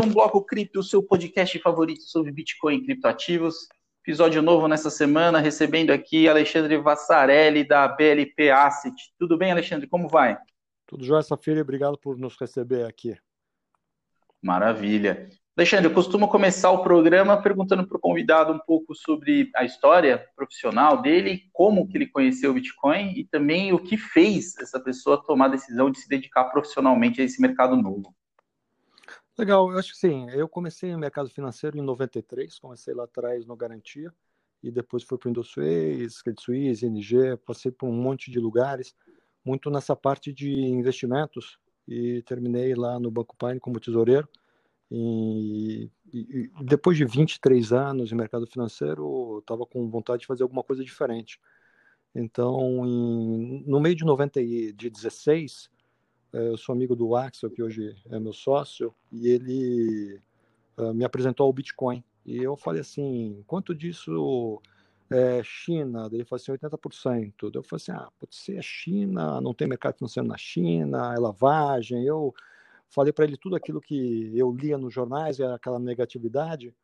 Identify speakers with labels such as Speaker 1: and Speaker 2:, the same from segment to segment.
Speaker 1: um Bloco Cripto, o seu podcast favorito sobre Bitcoin e criptoativos. Episódio novo nessa semana, recebendo aqui Alexandre Vassarelli, da BLP Asset. Tudo bem, Alexandre? Como vai?
Speaker 2: Tudo jóia, Safira, obrigado por nos receber aqui.
Speaker 1: Maravilha. Alexandre, eu costumo começar o programa perguntando para o convidado um pouco sobre a história profissional dele, como que ele conheceu o Bitcoin e também o que fez essa pessoa tomar a decisão de se dedicar profissionalmente a esse mercado novo.
Speaker 2: Legal, eu acho que sim. Eu comecei no mercado financeiro em 93, comecei lá atrás no Garantia e depois fui para o Indosuez, Credit Suisse, ING, passei por um monte de lugares, muito nessa parte de investimentos e terminei lá no Banco Pine como tesoureiro e, e, e depois de 23 anos em mercado financeiro, estava com vontade de fazer alguma coisa diferente. Então, em, no meio de 90 e de 16, eh, eu sou amigo do Axel, que hoje é meu sócio, e ele uh, me apresentou o Bitcoin. E eu falei assim, quanto disso é China? Ele falou assim, 80%. Daí eu falei assim, ah, pode ser a China, não tem mercado financeiro na China, é lavagem. Eu falei para ele tudo aquilo que eu lia nos jornais, era aquela negatividade.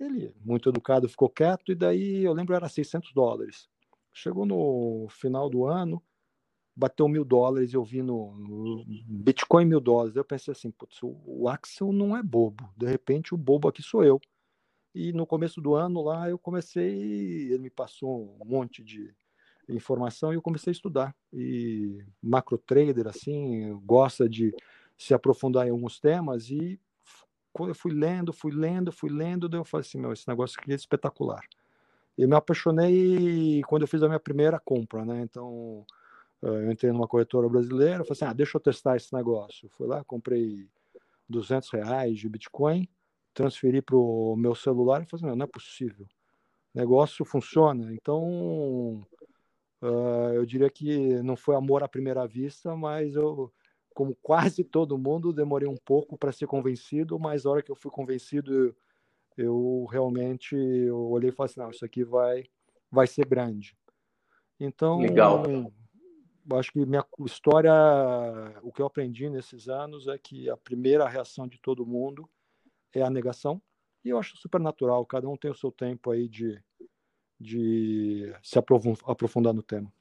Speaker 2: Ele, muito educado, ficou quieto, e daí eu lembro era 600 dólares. Chegou no final do ano, bateu mil dólares, eu vi no, no Bitcoin mil dólares. Eu pensei assim, putz, o, o Axel não é bobo, de repente o bobo aqui sou eu. E no começo do ano lá eu comecei, ele me passou um monte de informação e eu comecei a estudar. E macro trader, assim, gosta de se aprofundar em alguns temas e quando eu fui lendo, fui lendo, fui lendo, daí eu falei assim, meu, esse negócio aqui é espetacular. Eu me apaixonei quando eu fiz a minha primeira compra, né? Então, eu entrei numa corretora brasileira, falei assim, ah, deixa eu testar esse negócio. Fui lá, comprei 200 reais de Bitcoin, transferi para o meu celular e falei assim, não, não é possível. O negócio funciona. Então, uh, eu diria que não foi amor à primeira vista, mas eu como quase todo mundo, demorei um pouco para ser convencido, mas a hora que eu fui convencido, eu, eu realmente eu olhei e falei assim, não, isso aqui vai, vai ser grande. Então,
Speaker 1: Legal.
Speaker 2: Acho que minha história, o que eu aprendi nesses anos é que a primeira reação de todo mundo é a negação, e eu acho super natural, cada um tem o seu tempo aí de, de se aprofundar no tema.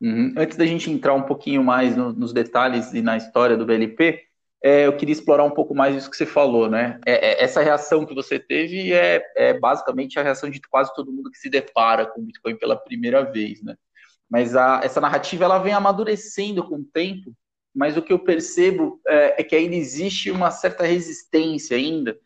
Speaker 1: Uhum. Antes da gente entrar um pouquinho mais no, nos detalhes e na história do BLP, é, eu queria explorar um pouco mais isso que você falou, né? É, é, essa reação que você teve é, é, basicamente a reação de quase todo mundo que se depara com o Bitcoin pela primeira vez, né? Mas a, essa narrativa ela vem amadurecendo com o tempo, mas o que eu percebo é, é que ainda existe uma certa resistência ainda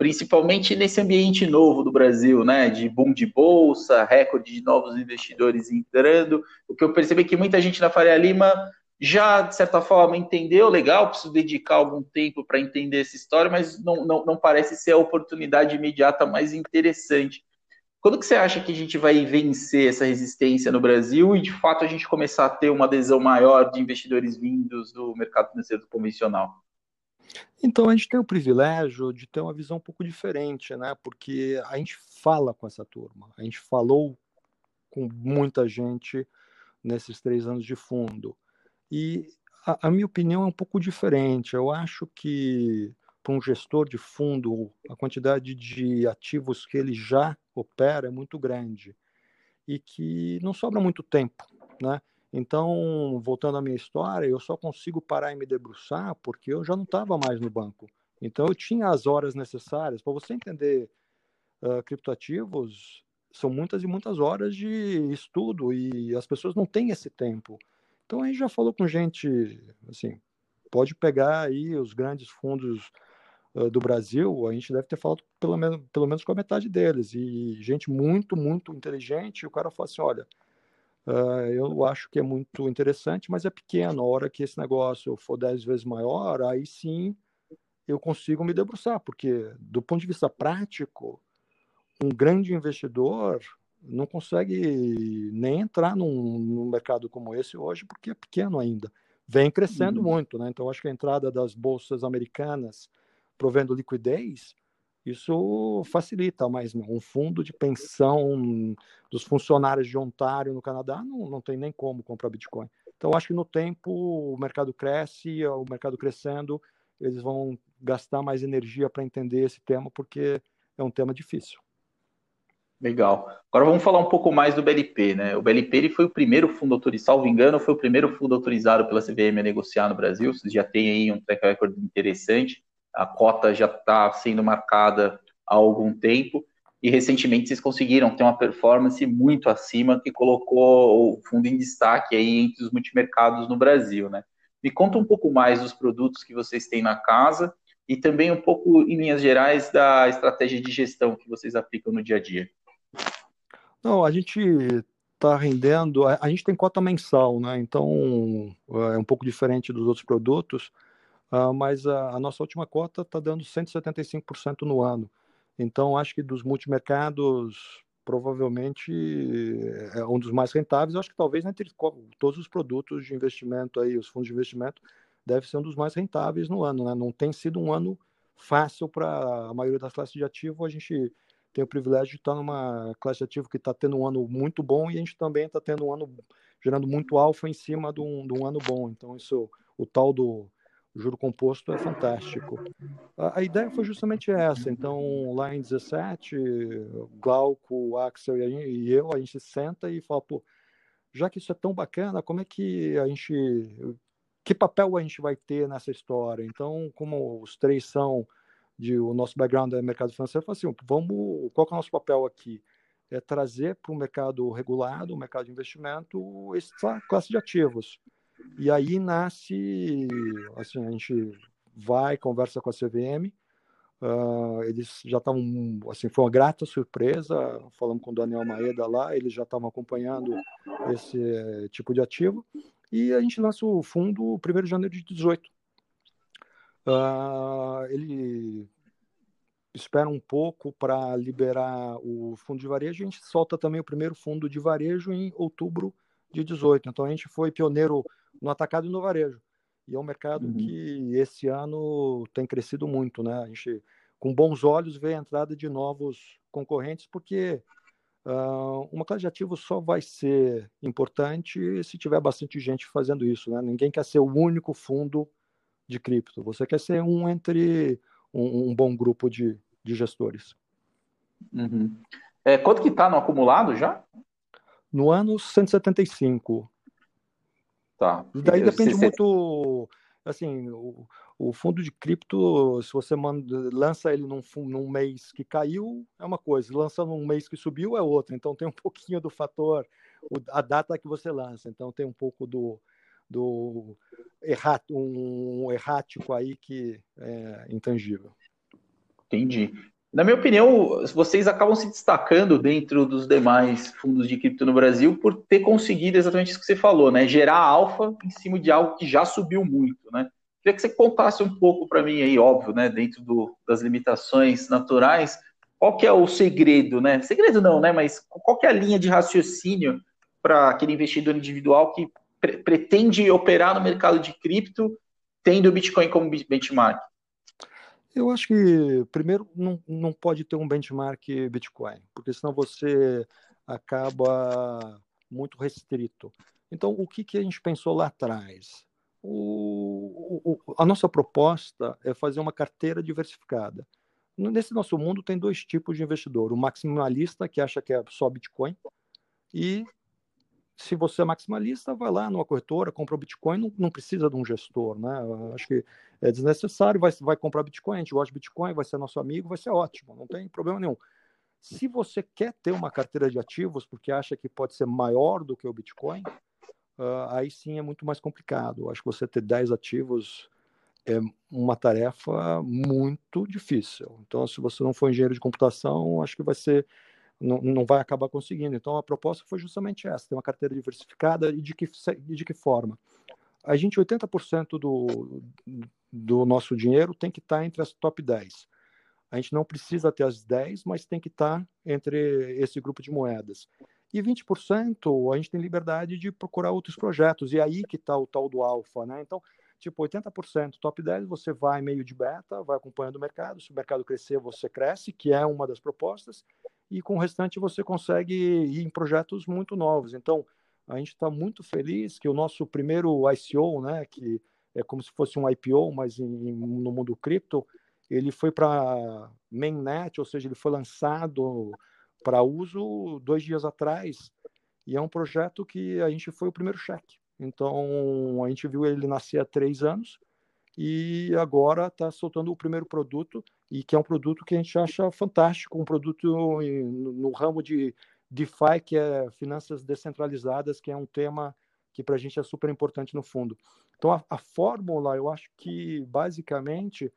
Speaker 1: principalmente nesse ambiente novo do Brasil, né, de boom de bolsa, recorde de novos investidores entrando. O que eu percebi é que muita gente na Faria Lima já, de certa forma, entendeu, legal, preciso dedicar algum tempo para entender essa história, mas não, não, não parece ser a oportunidade imediata mais interessante. Quando que você acha que a gente vai vencer essa resistência no Brasil e, de fato, a gente começar a ter uma adesão maior de investidores vindos do mercado financeiro convencional?
Speaker 2: Então a gente tem o privilégio de ter uma visão um pouco diferente, né? Porque a gente fala com essa turma, a gente falou com muita gente nesses três anos de fundo. E a, a minha opinião é um pouco diferente. Eu acho que para um gestor de fundo, a quantidade de ativos que ele já opera é muito grande e que não sobra muito tempo, né? Então, voltando à minha história, eu só consigo parar e me debruçar porque eu já não estava mais no banco. Então, eu tinha as horas necessárias. Para você entender uh, criptoativos, são muitas e muitas horas de estudo e as pessoas não têm esse tempo. Então, a gente já falou com gente, assim, pode pegar aí os grandes fundos uh, do Brasil, a gente deve ter falado pelo menos, pelo menos com a metade deles. E gente muito, muito inteligente, o cara fala assim, olha Uh, eu acho que é muito interessante, mas é pequeno. A hora que esse negócio for dez vezes maior, aí sim eu consigo me debruçar, porque do ponto de vista prático, um grande investidor não consegue nem entrar num, num mercado como esse hoje, porque é pequeno ainda. Vem crescendo uhum. muito, né? Então, acho que a entrada das bolsas americanas provendo liquidez isso facilita, mas um fundo de pensão dos funcionários de Ontário, no Canadá, não, não tem nem como comprar Bitcoin. Então, acho que no tempo o mercado cresce, o mercado crescendo, eles vão gastar mais energia para entender esse tema, porque é um tema difícil.
Speaker 1: Legal. Agora vamos falar um pouco mais do BLP, né? O BLP ele foi o primeiro fundo autorizado, salvo engano, foi o primeiro fundo autorizado pela CVM a negociar no Brasil. Vocês já têm aí um track record interessante. A cota já está sendo marcada há algum tempo e recentemente vocês conseguiram ter uma performance muito acima que colocou o fundo em destaque aí entre os multimercados no Brasil, né? Me conta um pouco mais dos produtos que vocês têm na casa e também um pouco, em linhas gerais, da estratégia de gestão que vocês aplicam no dia a dia.
Speaker 2: Não, a gente está rendendo, a, gente tem cota mensal, né? Então é um pouco diferente dos outros produtos, uh, mas a, a, nossa última cota está dando 175% no ano. Então acho que dos multimercados provavelmente é um dos mais rentáveis. acho que talvez entre todos os produtos de investimento aí, os fundos de investimento, deve ser um dos mais rentáveis no ano, né? Não tem sido um ano fácil para a maioria das classes de ativo. A gente tem o privilégio de estar numa classe de ativo que está tendo um ano muito bom e a gente também está tendo um ano gerando muito alfa em cima de um, de um ano bom. Então, isso, o tal do juro composto é fantástico. A, a, ideia foi justamente essa. Então, lá em 17, Glauco, Axel e, a, e eu, a gente senta e fala, pô, já que isso é tão bacana, como é que a gente. Que papel a gente vai ter nessa história? Então, como os três são de o nosso background é mercado financeiro, eu assim, vamos, qual é o nosso papel aqui? É trazer para o mercado regulado, o mercado de investimento, essa classe de ativos. E aí nasce, assim, a gente vai, conversa com a CVM, uh, ah, eles já estavam, assim, foi uma grata surpresa, falamos com o Daniel Maeda lá, eles já estavam acompanhando esse tipo de ativo, e a gente lança o fundo 1 de janeiro de 18. Uh, ele espera um pouco para liberar o fundo de varejo. A gente solta também o primeiro fundo de varejo em outubro de 18. Então a gente foi pioneiro no atacado e no varejo. E é um mercado uhum. que esse ano tem crescido muito, né? A gente, com bons olhos, vê a entrada de novos concorrentes, porque uh, uma classe de ativos só vai ser importante se tiver bastante gente fazendo isso, né? Ninguém quer ser o único fundo de cripto. Você quer ser um entre um, um bom grupo de, de gestores.
Speaker 1: Uhum. É, quanto que está no acumulado já?
Speaker 2: No ano 175.
Speaker 1: Tá.
Speaker 2: E daí depende muito, assim, o, o, fundo de cripto, se você manda, lança ele num, num mês que caiu, é uma coisa, lança num mês que subiu, é outra. Então tem um pouquinho do fator, a data que você lança. Então tem um pouco do, do errat, um errático aí que é intangível.
Speaker 1: Entendi. Na minha opinião, vocês acabam se destacando dentro dos demais fundos de cripto no Brasil por ter conseguido exatamente isso que você falou, né? Gerar alfa em cima de algo que já subiu muito, né? Queria que você contasse um pouco para mim aí, óbvio, né? Dentro do, das limitações naturais, qual que é o segredo, né? Segredo não, né? Mas qual que é a linha de raciocínio para aquele investidor individual que pre pretende operar no mercado de cripto tendo o Bitcoin como benchmark?
Speaker 2: Eu acho que, primeiro, não, não pode ter um benchmark Bitcoin, porque senão você acaba muito restrito. Então, o que, que a gente pensou lá atrás? O, o, a nossa proposta é fazer uma carteira diversificada. Nesse nosso mundo tem dois tipos de investidor: o maximalista, que acha que é só Bitcoin, e se você é maximalista, vai lá numa corretora, compra o Bitcoin, não, não precisa de um gestor, né? Eu acho que é desnecessário, vai, vai comprar Bitcoin, a gente gosta de Bitcoin, vai ser nosso amigo, vai ser ótimo, não tem problema nenhum. Se você quer ter uma carteira de ativos porque acha que pode ser maior do que o Bitcoin, uh, aí sim é muito mais complicado. Acho que você ter 10 ativos é uma tarefa muito difícil. Então, se você não for engenheiro de computação, acho que vai ser não, não vai acabar conseguindo. Então, a proposta foi justamente essa: ter uma carteira diversificada e de que, de que forma? A gente, 80% do, do nosso dinheiro tem que estar entre as top 10. A gente não precisa ter as 10, mas tem que estar entre esse grupo de moedas. E 20% a gente tem liberdade de procurar outros projetos. E aí que está o tal do alfa, né? Então, tipo, 80% top 10, você vai meio de beta, vai acompanhando o mercado. Se o mercado crescer, você cresce, que é uma das propostas e com o restante você consegue ir em projetos muito novos. Então, a gente está muito feliz que o nosso primeiro ICO, né, que é como se fosse um IPO, mas em, no mundo cripto, ele foi para mainnet, ou seja, ele foi lançado para uso dois dias atrás, e é um projeto que a gente foi o primeiro cheque. Então, a gente viu ele nascer há três anos, e agora está soltando o primeiro produto, e que é um produto que a gente acha fantástico, um produto no ramo de DeFi, que é finanças descentralizadas, que é um tema que para a gente é super importante no fundo. Então, a, a fórmula, eu acho que basicamente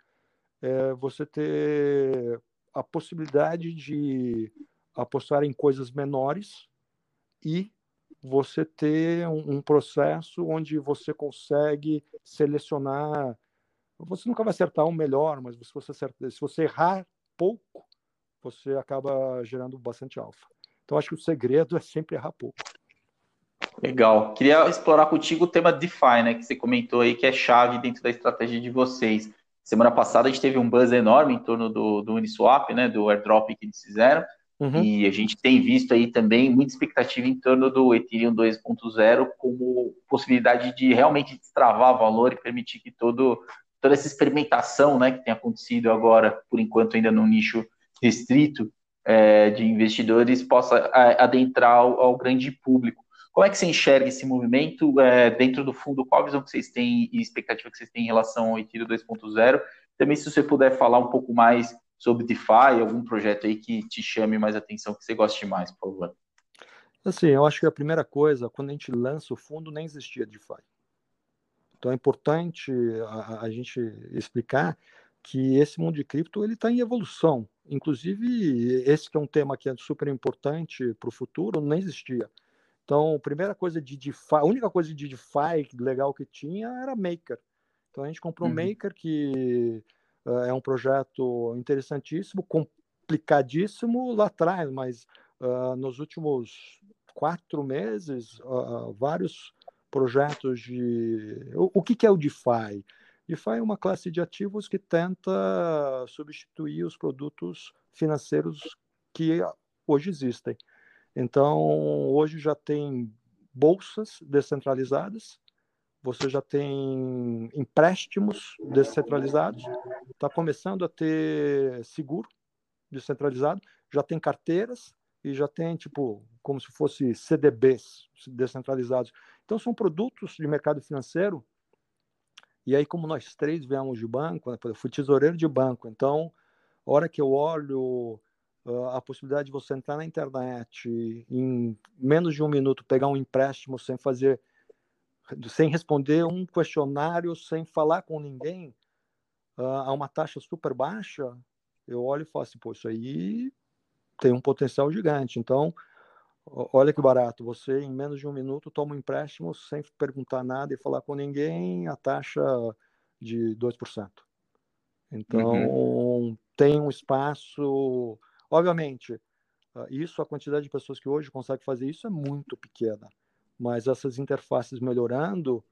Speaker 2: é você ter a possibilidade de apostar em coisas menores e você ter um, um processo onde você consegue selecionar. Você nunca vai acertar um melhor, mas se você, acertar, se você errar pouco, você acaba gerando bastante alfa. Então, acho que o segredo é sempre errar pouco.
Speaker 1: Legal. Queria explorar contigo o tema DeFi, né, que você comentou aí que é chave dentro da estratégia de vocês. Semana passada a gente teve um buzz enorme em torno do, do Uniswap, né, do airdrop que eles fizeram. Uhum. E a gente tem visto aí também muita expectativa em torno do Ethereum 2.0 como possibilidade de realmente destravar valor e permitir que todo, toda essa experimentação né, que tem acontecido agora, por enquanto ainda num nicho restrito é, de investidores, possa é, adentrar ao, ao grande público. Como é que você enxerga esse movimento é, dentro do fundo? Qual a visão que vocês têm e expectativa que vocês têm em relação ao Ethereum 2.0? Também, se você puder falar um pouco mais sobre DeFi, algum projeto aí que te chame mais atenção, que você goste mais, por favor.
Speaker 2: Assim, eu acho que a primeira coisa, quando a gente lança o fundo, nem existia DeFi. Então é importante a, a gente explicar que esse mundo de cripto ele está em evolução. Inclusive, esse que é um tema que é super importante para o futuro, não existia. Então, a primeira coisa de DeFi, a única coisa de DeFi legal que tinha era Maker. Então, a gente comprou uhum. Maker, que uh, é um projeto interessantíssimo, complicadíssimo lá atrás, mas uh, nos últimos quatro meses, uh, vários projetos de. O, o que, que é o DeFi? DeFi é uma classe de ativos que tenta substituir os produtos financeiros que hoje existem. Então, hoje já tem bolsas descentralizadas, você já tem empréstimos descentralizados, está começando a ter seguro descentralizado, já tem carteiras e já tem, tipo, como se fosse CDBs descentralizados. Então, são produtos de mercado financeiro. E aí, como nós três viemos de banco, né, eu fui tesoureiro de banco, então, a hora que eu olho a possibilidade de você entrar na internet em menos de um minuto pegar um empréstimo sem fazer sem responder um questionário sem falar com ninguém a uma taxa super baixa eu olho e falo assim pô isso aí tem um potencial gigante então olha que barato você em menos de um minuto toma um empréstimo sem perguntar nada e falar com ninguém a taxa de 2%. então uhum. tem um espaço Obviamente, ah, isso, a quantidade de pessoas que hoje conseguem fazer isso é muito pequena, mas essas interfaces melhorando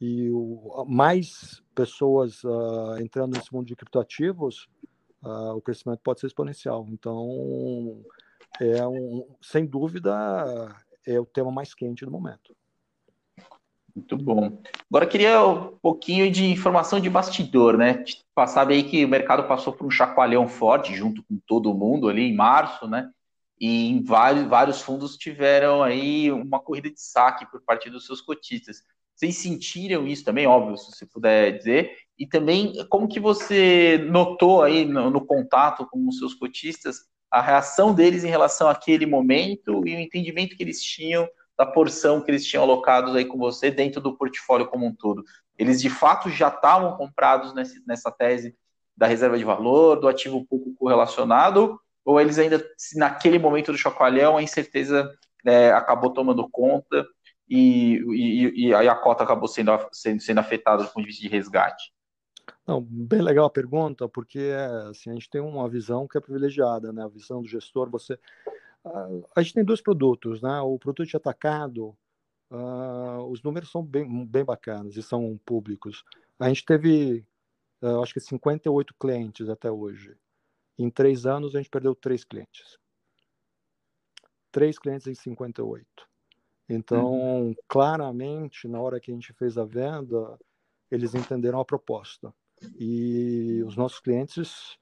Speaker 2: e o, mais pessoas uh, entrando nesse mundo de criptoativos, uh, o crescimento pode ser exponencial. Então, é um, sem dúvida, é o tema mais quente do momento.
Speaker 1: Muito bom. Agora queria um pouquinho de informação de bastidor, né? Sabe aí que o mercado passou por um chacoalhão forte junto com todo mundo ali em março, né? E vários, vários fundos tiveram aí uma corrida de saque por parte dos seus cotistas. Vocês sentiram isso também, óbvio, se você puder dizer? E também, como que você notou aí no, no contato com os seus cotistas a reação deles em relação àquele momento e o entendimento que eles tinham da porção que eles tinham alocados aí com você dentro do portfólio como um todo. Eles de fato já estavam comprados nessa tese da reserva de valor, do ativo pouco correlacionado, ou eles ainda, naquele momento do chacoalhão, a incerteza é, acabou tomando conta e, e, e, aí a cota acabou sendo, sendo, sendo afetada do ponto de vista de resgate?
Speaker 2: Não, bem legal a pergunta, porque assim, a gente tem uma visão que é privilegiada, né? A visão do gestor, você a gente tem dois produtos, né? O produto de atacado, uh, os números são bem, bem bacanas e são públicos. A gente teve, uh, acho que 58 clientes até hoje. Em três anos, a gente perdeu três clientes. Três clientes em 58. Então, uhum. claramente, na hora que a gente fez a venda, eles entenderam a proposta. E os nossos clientes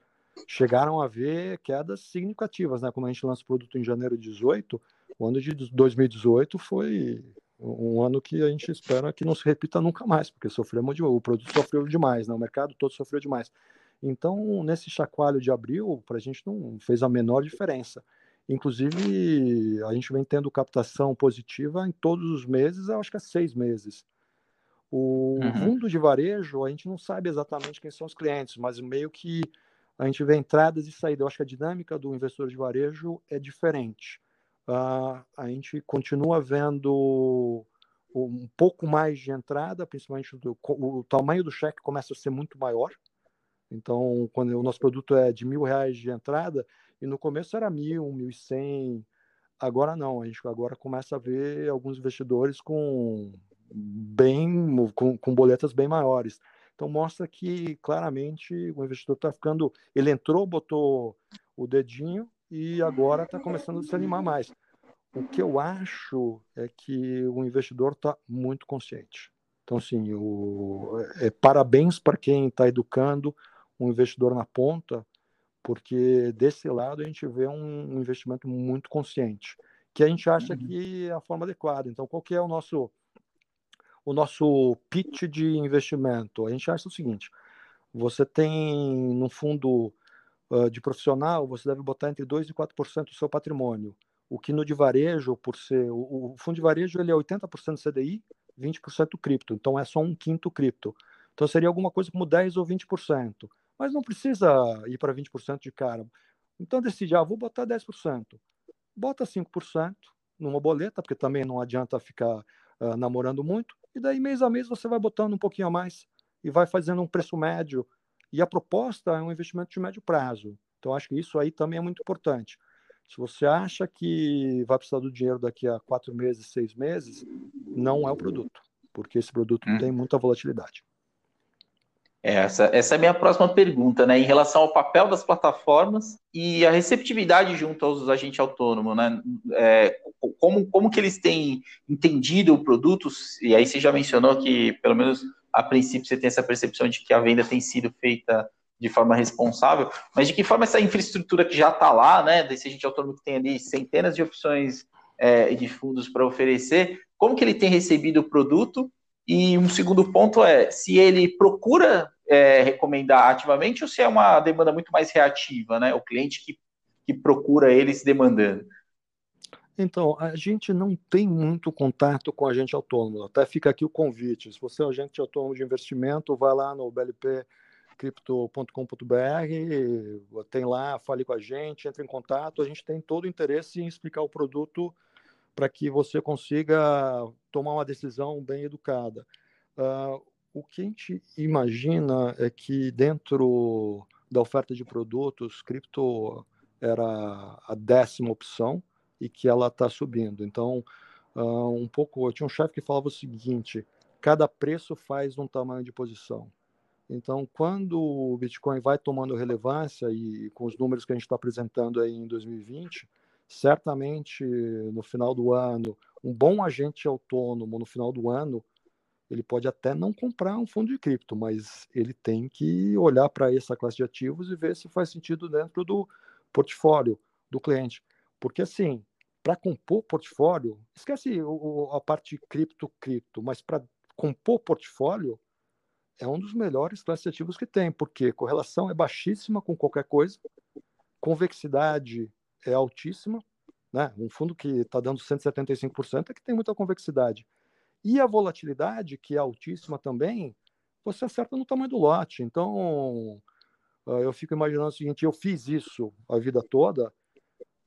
Speaker 2: chegaram a ver quedas significativas, né? Como a gente lança o produto em janeiro de 18, o ano de 2018 foi um ano que a gente espera que não se repita nunca mais, porque sofremos de, o produto sofreu demais, né? o mercado todo sofreu demais. Então, nesse chacoalho de abril, para a gente não fez a menor diferença. Inclusive, a gente vem tendo captação positiva em todos os meses, eu acho que há seis meses. O uhum. fundo de varejo, a gente não sabe exatamente quem são os clientes, mas meio que a gente vê entradas e saídas. Eu acho que a dinâmica do investidor de varejo é diferente. Uh, a gente continua vendo um pouco mais de entrada, principalmente do, o tamanho do cheque começa a ser muito maior. Então, quando o nosso produto é de mil reais de entrada, e no começo era mil, mil e cem, agora não, a gente agora começa a ver alguns investidores com bem com, com boletas bem maiores. Então mostra que claramente o investidor está ficando, ele entrou, botou o dedinho e agora está começando a se animar mais. O que eu acho é que o investidor está muito consciente. Então, assim, o, é, parabéns para quem está educando um investidor na ponta, porque desse lado a gente vê um, um investimento muito consciente, que a gente acha uhum. que é a forma adequada. Então, qual que é o nosso o nosso pitch de investimento? A gente acha o seguinte: você tem no fundo uh, de profissional, você deve botar entre 2 e 4% do seu patrimônio. O que no de varejo, por ser. O, o fundo de varejo ele é 80% CDI, 20% cripto. Então é só um quinto cripto. Então seria alguma coisa como 10 ou 20%. Mas não precisa ir para 20% de cara. Então decide, ah, vou botar 10%. Bota 5% numa boleta, porque também não adianta ficar uh, namorando muito. E daí, mês a mês, você vai botando um pouquinho a mais e vai fazendo um preço médio. E a proposta é um investimento de médio prazo. Então, acho que isso aí também é muito importante. Se você acha que vai precisar do dinheiro daqui a quatro meses, seis meses, não é o produto, porque esse produto hum. tem muita volatilidade.
Speaker 1: É, essa, essa é a minha próxima pergunta, né? Em relação ao papel das plataformas e a receptividade junto aos agentes autônomos, né? É, como, como que eles têm entendido o produto? E aí você já mencionou que, pelo menos a princípio, você tem essa percepção de que a venda tem sido feita de forma responsável, mas de que forma essa infraestrutura que já está lá, né? Desse agente autônomo que tem ali centenas de opções é, de fundos para oferecer, como que ele tem recebido o produto e um segundo ponto é se ele procura é, recomendar ativamente ou se é uma demanda muito mais reativa, né? O cliente que, que procura ele se demandando.
Speaker 2: Então, a gente não tem muito contato com agente autônomo. Até fica aqui o convite. Se você é agente autônomo de investimento, vai lá no blpcrypto.com.br, tem lá, fale com a gente, entre em contato. A gente tem todo o interesse em explicar o produto para que você consiga tomar uma decisão bem educada. Uh, o que a gente imagina é que dentro da oferta de produtos, cripto era a décima opção e que ela está subindo. Então, uh, um pouco, eu tinha um chefe que falava o seguinte: cada preço faz um tamanho de posição. Então, quando o Bitcoin vai tomando relevância e com os números que a gente está apresentando aí em 2020, certamente no final do ano, um bom agente autônomo no final do ano, ele pode até não comprar um fundo de cripto, mas ele tem que olhar para essa classe de ativos e ver se faz sentido dentro do portfólio do cliente. Porque assim, para compor portfólio, esquece a parte cripto-cripto, mas para compor portfólio é um dos melhores classes de ativos que tem, porque correlação é baixíssima com qualquer coisa, convexidade é altíssima, né? Um fundo que está dando 175% é que tem muita convexidade. E a volatilidade, que é altíssima também, você acerta no tamanho do lote. Então, ah, eu fico imaginando o seguinte: eu fiz isso a vida toda.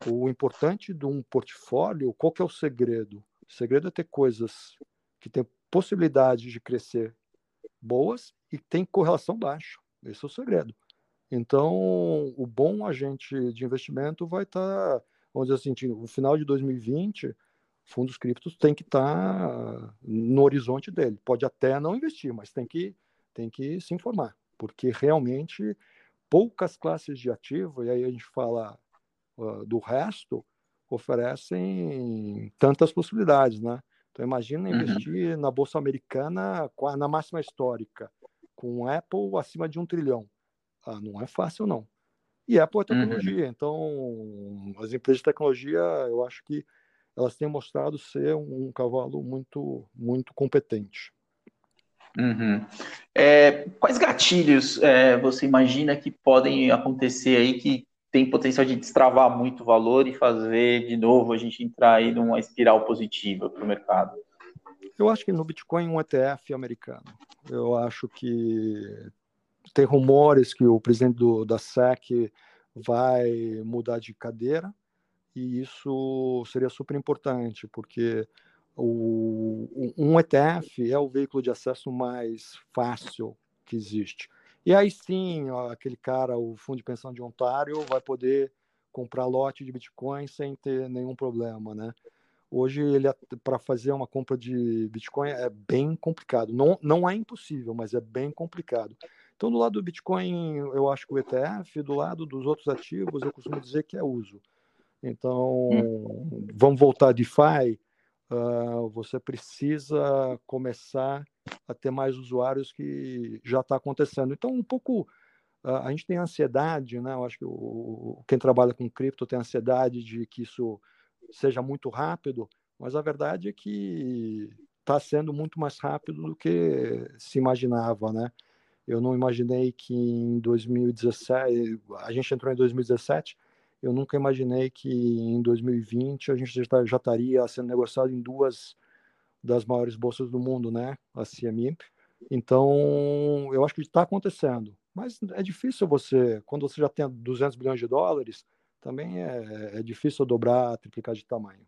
Speaker 2: O importante de um portfólio, qual que é o segredo? O segredo é ter coisas que têm possibilidade de crescer boas e tem correlação baixa. Esse é o segredo. Então, o bom agente de investimento vai estar, tá, vamos dizer assim, no final de 2020, fundos criptos tem que estar tá no horizonte dele. Pode até não investir, mas tem que, tem que se informar, porque realmente poucas classes de ativo, e aí a gente fala uh, do resto, oferecem tantas possibilidades, né? Então imagina uhum. investir na bolsa americana na máxima histórica, com Apple acima de um trilhão. Ah, não é fácil não. E Apple é uhum. tecnologia, uhum. então as empresas de tecnologia, eu acho que elas têm mostrado ser um cavalo muito muito competente.
Speaker 1: Uhum. É, quais gatilhos é, você imagina que podem acontecer aí que tem potencial de destravar muito valor e fazer de novo a gente entrar aí numa espiral positiva para o mercado?
Speaker 2: Eu acho que no Bitcoin um ETF americano. Eu acho que tem rumores que o presidente do, da SEC vai mudar de cadeira e isso seria super importante porque o, um ETF é o veículo de acesso mais fácil que existe. E aí sim, aquele cara, o Fundo de Pensão de Ontário, vai poder comprar lote de Bitcoin sem ter nenhum problema, né? Hoje, ele para fazer uma compra de Bitcoin é bem complicado. Não, não é impossível, mas é bem complicado. Então, do lado do Bitcoin, eu acho que o ETF, do lado dos outros ativos, eu costumo dizer que é uso. Então, hum. vamos voltar a DeFi. Uh, você precisa começar a ter mais usuários que já está acontecendo. Então, um pouco uh, a gente tem ansiedade, né? Eu acho que o, quem trabalha com cripto tem ansiedade de que isso seja muito rápido, mas a verdade é que está sendo muito mais rápido do que se imaginava, né? Eu não imaginei que em 2017, a gente entrou em 2017, eu nunca imaginei que em 2020 a gente já, tá, já estaria sendo negociado em duas das maiores bolsas do mundo, né? A CMIP. Então, eu acho que está acontecendo. Mas é difícil você, quando você já tem 200 bilhões de dólares, também é, é difícil dobrar, triplicar de tamanho.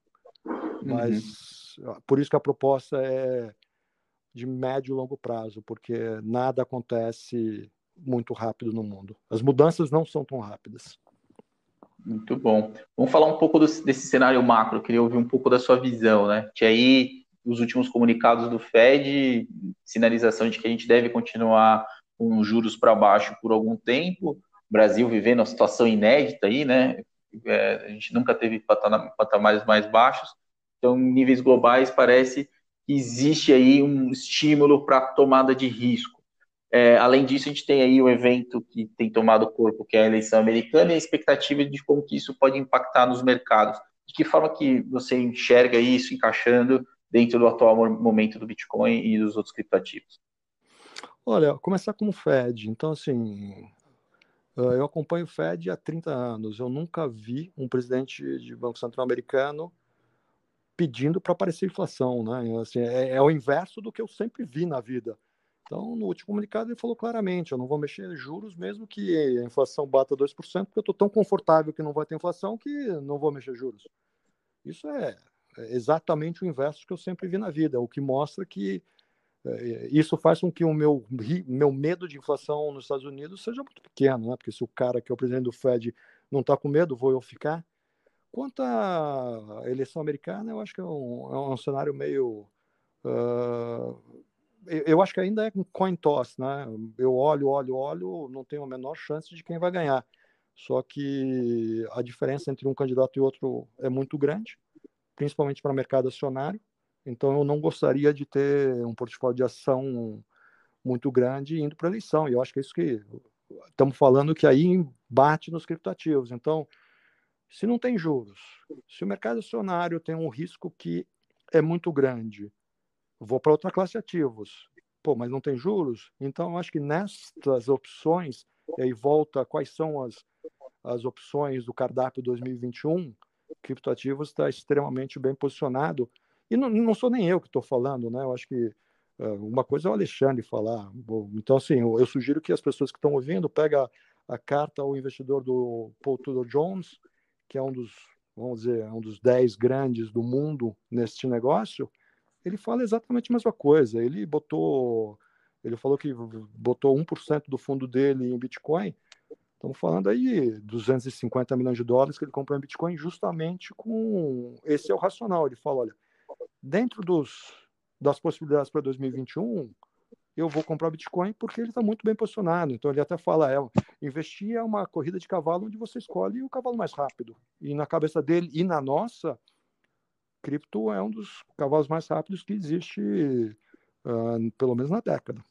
Speaker 2: Mas uhum. por isso que a proposta é de médio e longo prazo, porque nada acontece muito rápido no mundo. As mudanças não são tão rápidas.
Speaker 1: Muito bom. Vamos falar um pouco desse cenário macro. Eu queria ouvir um pouco da sua visão, né? Que aí os últimos comunicados do Fed, sinalização de que a gente deve continuar com juros para baixo por algum tempo. Brasil vivendo uma situação inédita aí, né? É, a gente nunca teve patamares mais baixos. Então, níveis globais, parece que existe aí um estímulo para tomada de risco. É, além disso, a gente tem aí o evento que tem tomado corpo, que é a eleição americana, e a expectativa de como que isso pode impactar nos mercados. De que forma que você enxerga isso encaixando dentro do atual momento do Bitcoin e dos outros criptativos?
Speaker 2: Olha, começar com o Fed. Então, assim, eu acompanho o Fed há 30 anos. Eu nunca vi um presidente de Banco Central americano pedindo para aparecer inflação, né? Assim, é, é, o inverso do que eu sempre vi na vida. Então, no último comunicado, ele falou claramente: eu não vou mexer juros, mesmo que a inflação bata 2%, porque eu estou tão confortável que não vai ter inflação que não vou mexer juros. Isso é, é exatamente o inverso que eu sempre vi na vida, o que mostra que é, isso faz com que o meu, meu medo de inflação nos Estados Unidos seja muito pequeno, né? Porque se o cara que é o presidente do Fed não está com medo, vou eu ficar. Quanto à eleição americana, eu acho que é um, é um cenário meio. Uh, eu acho que ainda é coin toss, né? Eu olho, olho, olho, não tenho a menor chance de quem vai ganhar. Só que a diferença entre um candidato e outro é muito grande, principalmente para o mercado acionário. Então, eu não gostaria de ter um portfólio de ação muito grande indo para a eleição. E eu acho que é isso que estamos falando que aí bate nos criptativos. Então, se não tem juros, se o mercado acionário tem um risco que é muito grande, vou para outra classe de ativos. Pô, mas não tem juros? Então, acho que nestas opções, e aí volta quais são as, as opções do cardápio 2021, criptoativos está extremamente bem posicionado e não, não sou nem eu que estou falando, né? Eu acho que uh, uma coisa é o Alexandre falar. Então, assim, eu, sugiro que as pessoas que estão ouvindo peguem a, carta ao investidor do Paul Tudor Jones, que é um dos, vamos dizer, um dos dez grandes do mundo neste negócio. Ele fala exatamente a mesma coisa. Ele botou, ele falou que botou 1% do fundo dele em Bitcoin. Estamos falando aí 250 milhões de dólares que ele comprou em Bitcoin justamente com esse é o racional. Ele fala, olha, dentro dos, das possibilidades para 2021, eu vou comprar Bitcoin porque ele está muito bem posicionado. Então ele até fala, é, investir é uma corrida de cavalo onde você escolhe o cavalo mais rápido. E na cabeça dele e na nossa, cripto é um dos cavalos mais rápidos que existe, uh, pelo menos na década.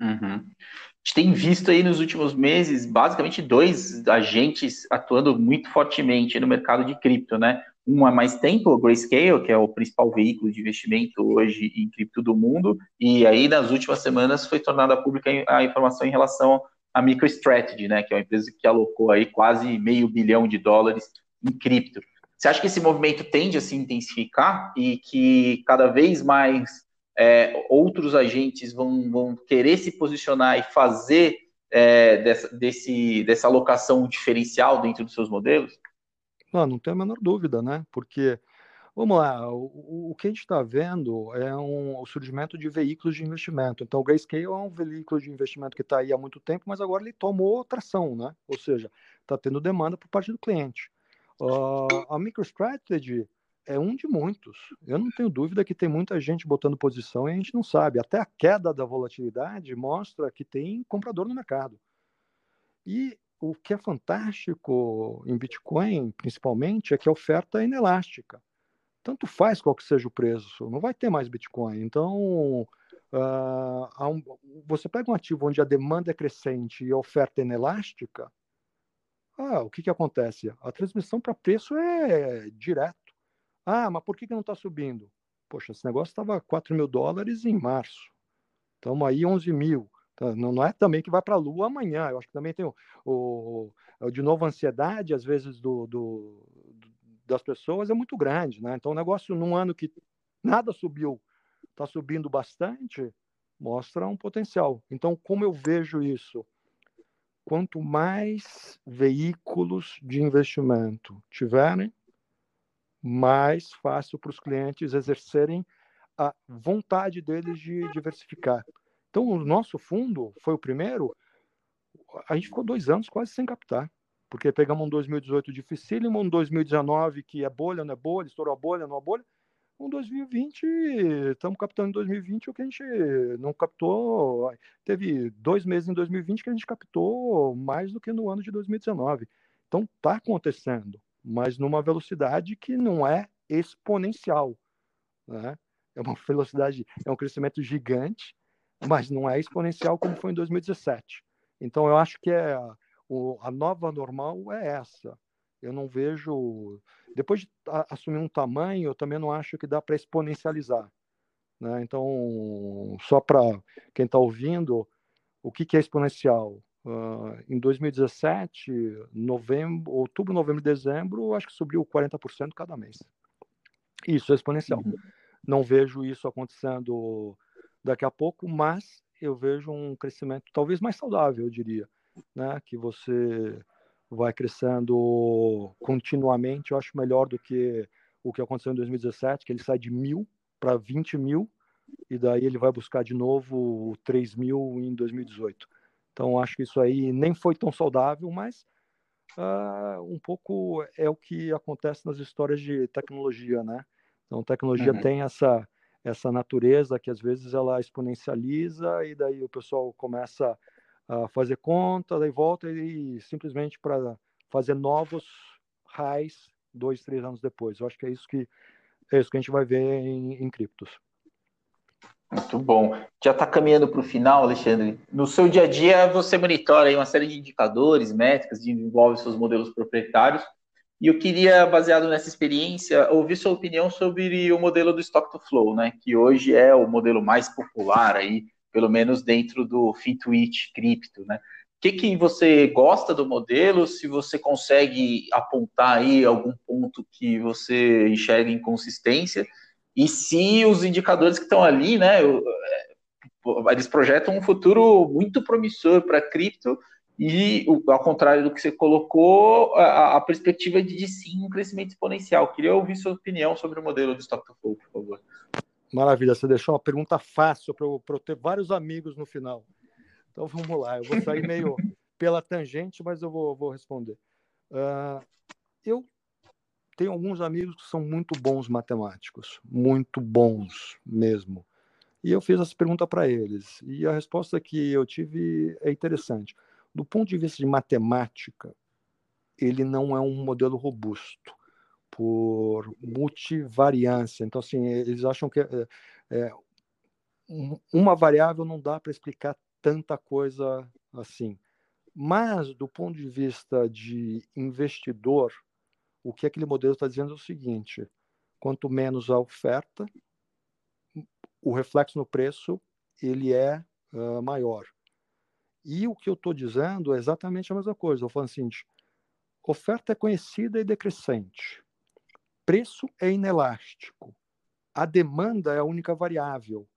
Speaker 1: Uhum. A gente tem visto aí nos últimos meses, basicamente, dois agentes atuando muito fortemente no mercado de cripto, né? Um há mais tempo, o Grayscale, que é o principal veículo de investimento hoje em cripto do mundo, e aí nas últimas semanas foi tornada pública a informação em relação à MicroStrategy, né? Que é uma empresa que alocou aí quase meio bilhão de dólares em cripto. Você acha que esse movimento tende a se intensificar e que cada vez mais é, outros agentes vão, vão querer se posicionar e fazer é, dessa, desse, dessa alocação diferencial dentro dos seus modelos?
Speaker 2: Não, não tem a menor dúvida, né? Porque, vamos lá, o, o que a gente está vendo é um, o surgimento de veículos de investimento. Então, o Grayscale é um veículo de investimento que está aí há muito tempo, mas agora ele tomou tração, né? Ou seja, está tendo demanda por parte do cliente. Uh, a MicroStrategy é um de muitos. Eu não tenho dúvida que tem muita gente botando posição e a gente não sabe. Até a queda da volatilidade mostra que tem comprador no mercado. E o que é fantástico em Bitcoin, principalmente, é que a oferta é inelástica. Tanto faz qual que seja o preço, não vai ter mais Bitcoin. Então, uh, um, você pega um ativo onde a demanda é crescente e a oferta é inelástica, ah, o que, que acontece? A transmissão para preço é direto. Ah, mas por que, que não está subindo? Poxa, esse negócio estava 4 mil dólares em março. Estamos aí 11 mil. Tá, não é também que vai para a Lua amanhã. Eu acho que também tem o, o, de novo a ansiedade, às vezes, do, do, das pessoas é muito grande. Né? Então, o negócio num ano que nada subiu, está subindo bastante, mostra um potencial. Então, como eu vejo isso? Quanto mais veículos de investimento tiverem, mais fácil para os clientes exercerem a vontade deles de diversificar. Então, o nosso fundo foi o primeiro. A gente ficou dois anos quase sem captar, porque pegamos um 2018 dificílimo, um 2019 que é bolha, não é bolha, estourou a bolha, não é bolha, um 2020, estamos captando em 2020 o que a gente não captou. Teve dois meses em 2020 que a gente captou mais do que no ano de 2019. Então está acontecendo, mas numa velocidade que não é exponencial. Né? É uma velocidade, é um crescimento gigante, mas não é exponencial como foi em 2017. Então eu acho que é o, a nova normal é essa. Eu não vejo depois de assumir um tamanho, eu também não acho que dá para exponencializar. Né? Então, só para quem está ouvindo, o que, que é exponencial? Uh, em 2017, novembro, outubro, novembro, dezembro, acho que subiu 40% cada mês. Isso é exponencial. Uhum. Não vejo isso acontecendo daqui a pouco, mas eu vejo um crescimento talvez mais saudável, eu diria, né? Que você vai crescendo continuamente, eu acho melhor do que o que aconteceu em 2017, que ele sai de mil para 20 mil, e daí ele vai buscar de novo 3 mil em 2018. Então, acho que isso aí nem foi tão saudável, mas uh, um pouco é o que acontece nas histórias de tecnologia, né? Então, tecnologia uhum. tem essa, essa natureza que às vezes ela exponencializa e daí o pessoal começa fazer conta, daí volta e simplesmente para fazer novos highs dois, três anos depois. Eu acho que é isso que é isso que a gente vai ver em, em criptos.
Speaker 1: Muito bom. Já está caminhando para o final, Alexandre. No seu dia a dia, você monitora uma série de indicadores, métricas, que envolvem seus modelos proprietários. E eu queria, baseado nessa experiência, ouvir sua opinião sobre o modelo do Stock to Flow, né? Que hoje é o modelo mais popular aí pelo menos dentro do Fitwitch cripto, né? O que, que você gosta do modelo? Se você consegue apontar aí algum ponto que você enxerga inconsistência e se os indicadores que estão ali, né, é, eles projetam um futuro muito promissor para cripto e, ao contrário do que você colocou, a, a perspectiva de, de, sim um crescimento exponencial. Queria ouvir sua opinião sobre o modelo do Stock to Flow, por favor.
Speaker 2: Maravilha, você deixou uma pergunta fácil para eu, eu, ter vários amigos no final. Então vamos lá, eu vou sair meio pela tangente, mas eu vou, vou responder. Uh, eu tenho alguns amigos que são muito bons matemáticos, muito bons mesmo. E eu fiz essa pergunta para eles, e a resposta que eu tive é interessante. Do ponto de vista de matemática, ele não é um modelo robusto por multivariância. Então, assim, eles acham que é, uma variável não dá para explicar tanta coisa assim. Mas, do ponto de vista de investidor, o que aquele modelo está dizendo é o seguinte: quanto menos a oferta, o reflexo no preço ele é uh, maior. E o que eu estou dizendo é exatamente a mesma coisa. Eu falo assim: oferta é conhecida e decrescente, preço é inelástico, a demanda é a única variável.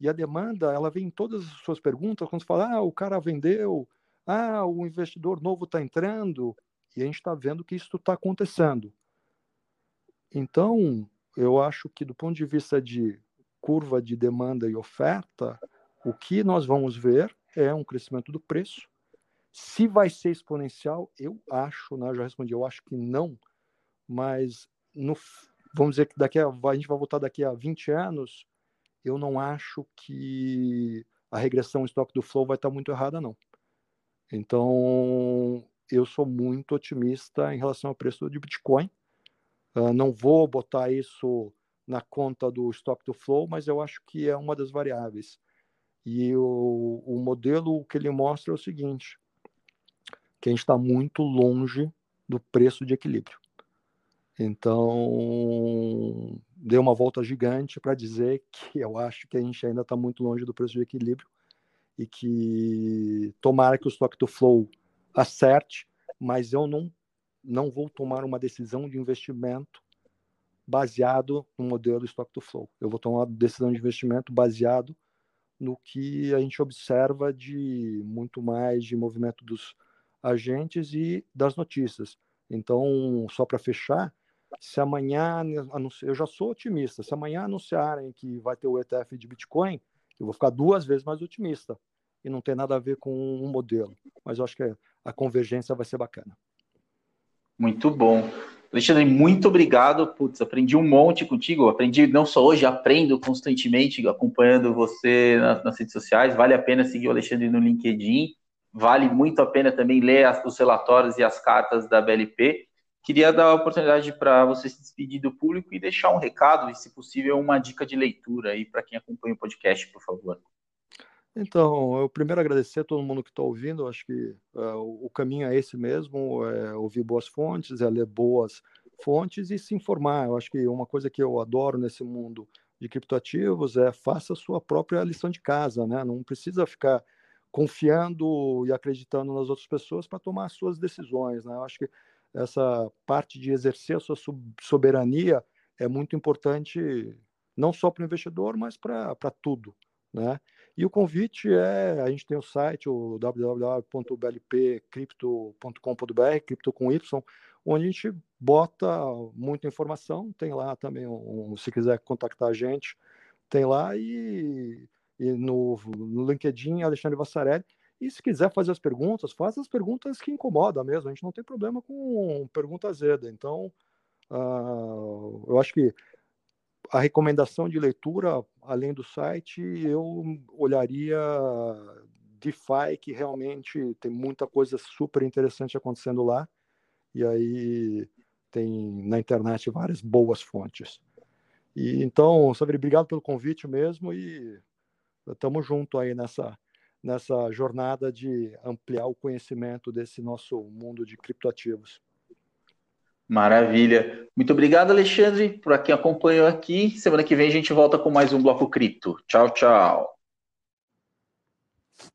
Speaker 2: E a demanda, ela vem em todas as suas perguntas, quando você fala, ah, o cara vendeu, ah, o investidor novo está entrando, e a gente está vendo que isso está acontecendo. Então, eu acho que do ponto de vista de curva de demanda e oferta, o que nós vamos ver é um crescimento do preço. Se vai ser exponencial, eu acho, né, eu já respondi, eu acho que não, mas no, vamos dizer que daqui a, a gente vai voltar daqui a 20 anos, eu não acho que a regressão estoque do flow vai estar muito errada, não. Então, eu sou muito otimista em relação ao preço de Bitcoin. Uh, não vou botar isso na conta do estoque do flow, mas eu acho que é uma das variáveis. E o, o modelo que ele mostra é o seguinte, que a gente está muito longe do preço de equilíbrio. Então, dei uma volta gigante para dizer que eu acho que a gente ainda está muito longe do preço de equilíbrio e que tomara que o stock to flow acerte, mas eu não não vou tomar uma decisão de investimento baseado no modelo stock to flow. Eu vou tomar uma decisão de investimento baseado no que a gente observa de muito mais de movimento dos agentes e das notícias. Então, só para fechar, se amanhã, eu já sou otimista, se amanhã anunciarem que vai ter o ETF de Bitcoin, eu vou ficar duas vezes mais otimista. E não tem nada a ver com um modelo. Mas eu acho que a convergência vai ser bacana.
Speaker 1: Muito bom. Alexandre, muito obrigado. Putz, aprendi um monte contigo. Aprendi não só hoje, aprendo constantemente acompanhando você nas, nas redes sociais. Vale a pena seguir o Alexandre no LinkedIn. Vale muito a pena também ler as, os relatórios e as cartas da BLP. Queria dar a oportunidade para você se despedir do público e deixar um recado e, se possível, uma dica de leitura aí para quem acompanha o podcast, por favor.
Speaker 2: Então, eu primeiro agradecer a todo mundo que está ouvindo. Eu acho que uh, o caminho é esse mesmo: é ouvir boas fontes, é ler boas fontes e se informar. Eu acho que uma coisa que eu adoro nesse mundo de criptoativos é faça a sua própria lição de casa, né? Não precisa ficar confiando e acreditando nas outras pessoas para tomar as suas decisões, né? Eu acho que essa parte de exercer a sua soberania é muito importante, não só para o investidor, mas para tudo. Né? E o convite é, a gente tem o site, o www.blpcrypto.com.br, cripto com Y, onde a gente bota muita informação, tem lá também, um, se quiser contactar a gente, tem lá e, e no, no LinkedIn, Alexandre Vassarelli, e se quiser fazer as perguntas, faça as perguntas que incomodam mesmo. A gente não tem problema com pergunta azeda. Então, uh, eu acho que a recomendação de leitura, além do site, eu olharia DeFi, que realmente tem muita coisa super interessante acontecendo lá. E aí tem na internet várias boas fontes. E então, Saber, obrigado pelo convite mesmo e estamos junto aí nessa nessa jornada de ampliar o conhecimento desse nosso mundo de criptoativos.
Speaker 1: Maravilha. Muito obrigado, Alexandre, por quem acompanhou aqui. Semana que vem a gente volta com mais um Bloco Cripto. Tchau, tchau.